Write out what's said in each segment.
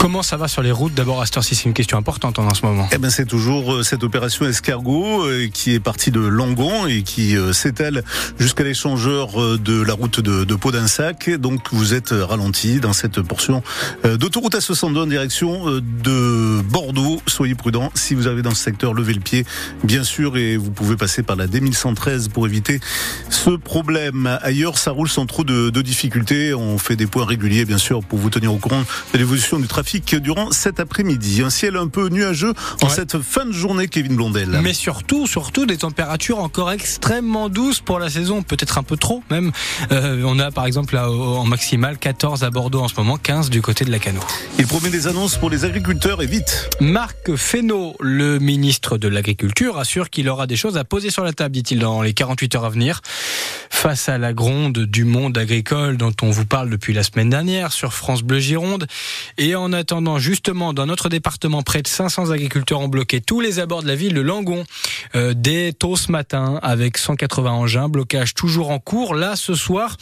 Comment ça va sur les routes D'abord, à cette heure-ci, c'est une question importante en ce moment? Eh ben, c'est toujours euh, cette opération escargot euh, qui est partie de Langon et qui euh, s'étale jusqu'à l'échangeur de la route de, de Pau-d'Insac. Donc, vous êtes ralenti dans cette portion d'autoroute à 62 en direction de Bordeaux. Soyez prudents. Si vous avez dans ce secteur, levez le pied, bien sûr, et vous pouvez passer par la D1113 pour éviter ce problème. Ailleurs, ça roule sans trop de, de difficultés. On fait des points réguliers, bien sûr, pour vous tenir au courant de l'évolution du trafic durant cet après-midi. Un ciel un peu nuageux en cette fin de journée, Kevin Blondel. Mais surtout, surtout des températures encore extrêmement douces pour la saison, peut-être un peu trop même. Euh, on a par exemple là, en maximal 14 à Bordeaux en ce moment, 15 du côté de la Cano. Il promet des annonces pour les agriculteurs et vite. Marc Fesneau, le ministre de l'Agriculture, assure qu'il aura des choses à poser sur la table, dit-il, dans les 48 heures à venir face à la gronde du monde agricole dont on vous parle depuis la semaine dernière sur France Bleu Gironde. Et en attendant, justement, dans notre département, près de 500 agriculteurs ont bloqué tous les abords de la ville de Langon euh, dès tôt ce matin avec 180 engins, blocage toujours en cours. Là, ce soir,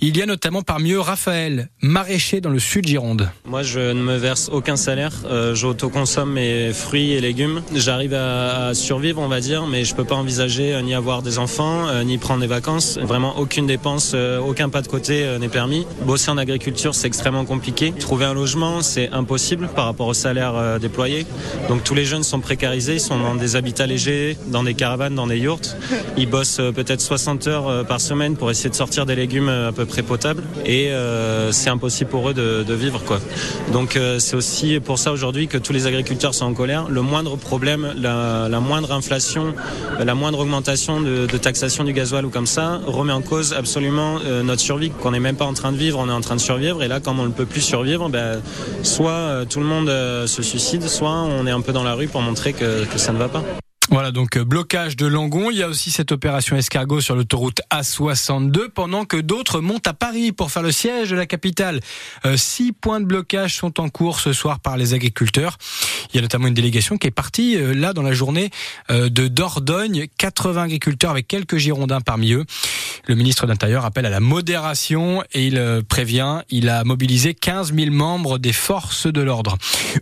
il y a notamment parmi eux Raphaël, maraîcher dans le sud Gironde. Moi, je ne me verse aucun salaire. Euh, J'autoconsomme mes fruits et légumes. J'arrive à, survivre, on va dire, mais je peux pas envisager euh, ni avoir des enfants, euh, ni prendre des vacances. Vraiment, aucune dépense, aucun pas de côté n'est permis. Bosser en agriculture, c'est extrêmement compliqué. Trouver un logement, c'est impossible par rapport au salaire déployé. Donc tous les jeunes sont précarisés, ils sont dans des habitats légers, dans des caravanes, dans des yurts. Ils bossent peut-être 60 heures par semaine pour essayer de sortir des légumes à peu près potables. Et c'est impossible pour eux de, de vivre. quoi. Donc c'est aussi pour ça aujourd'hui que tous les agriculteurs sont en colère. Le moindre problème, la, la moindre inflation, la moindre augmentation de, de taxation du gasoil ou comme ça, remet en cause absolument euh, notre survie, qu'on n'est même pas en train de vivre, on est en train de survivre. Et là, comme on ne peut plus survivre, ben, soit euh, tout le monde euh, se suicide, soit on est un peu dans la rue pour montrer que, que ça ne va pas. Voilà, donc euh, blocage de Langon. Il y a aussi cette opération escargot sur l'autoroute A62 pendant que d'autres montent à Paris pour faire le siège de la capitale. Euh, six points de blocage sont en cours ce soir par les agriculteurs. Il y a notamment une délégation qui est partie euh, là dans la journée de Dordogne. 80 agriculteurs avec quelques Girondins parmi eux. Le ministre de l'Intérieur appelle à la modération et il prévient, il a mobilisé 15 000 membres des forces de l'ordre.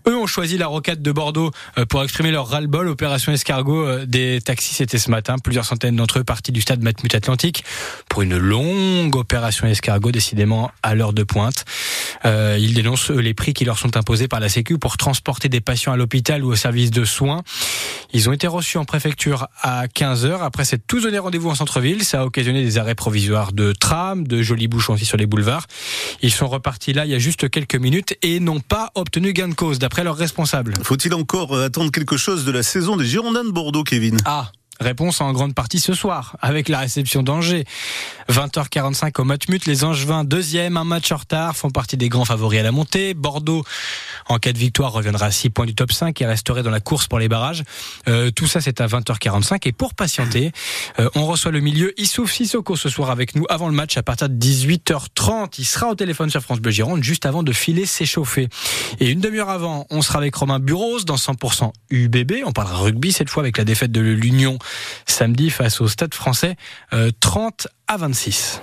Eux ont choisi la rocade de Bordeaux pour exprimer leur ras-le-bol. Opération escargot euh, des taxis, c'était ce matin. Plusieurs centaines d'entre eux partis du stade Matmut Atlantique pour une longue opération escargot, décidément à l'heure de pointe. Euh, ils dénoncent les prix qui leur sont imposés par la Sécu pour transporter des patients à l'hôpital ou au service de soins. Ils ont été reçus en préfecture à 15h. Après s'être tous donné rendez-vous en centre-ville, ça a occasionné des arrêts provisoires de tram, de jolis bouchons aussi sur les boulevards. Ils sont repartis là il y a juste quelques minutes et n'ont pas obtenu gain de cause, d'après leurs responsables. Faut-il encore attendre quelque chose de la saison des Girondins de Bordeaux, Kevin? Ah Réponse en grande partie ce soir, avec la réception d'Angers. 20h45 au Matmut, les Angevins, deuxième, un match en retard, font partie des grands favoris à la montée. Bordeaux, en cas de victoire, reviendra à 6 points du top 5 et resterait dans la course pour les barrages. Euh, tout ça, c'est à 20h45. Et pour patienter, euh, on reçoit le milieu Issouf Sissoko ce soir avec nous avant le match à partir de 18h30. Il sera au téléphone sur France Bleu Gironde juste avant de filer s'échauffer. Et une demi-heure avant, on sera avec Romain Buros dans 100% UBB. On parlera rugby cette fois avec la défaite de l'Union samedi face au Stade français, 30 euh, à 26.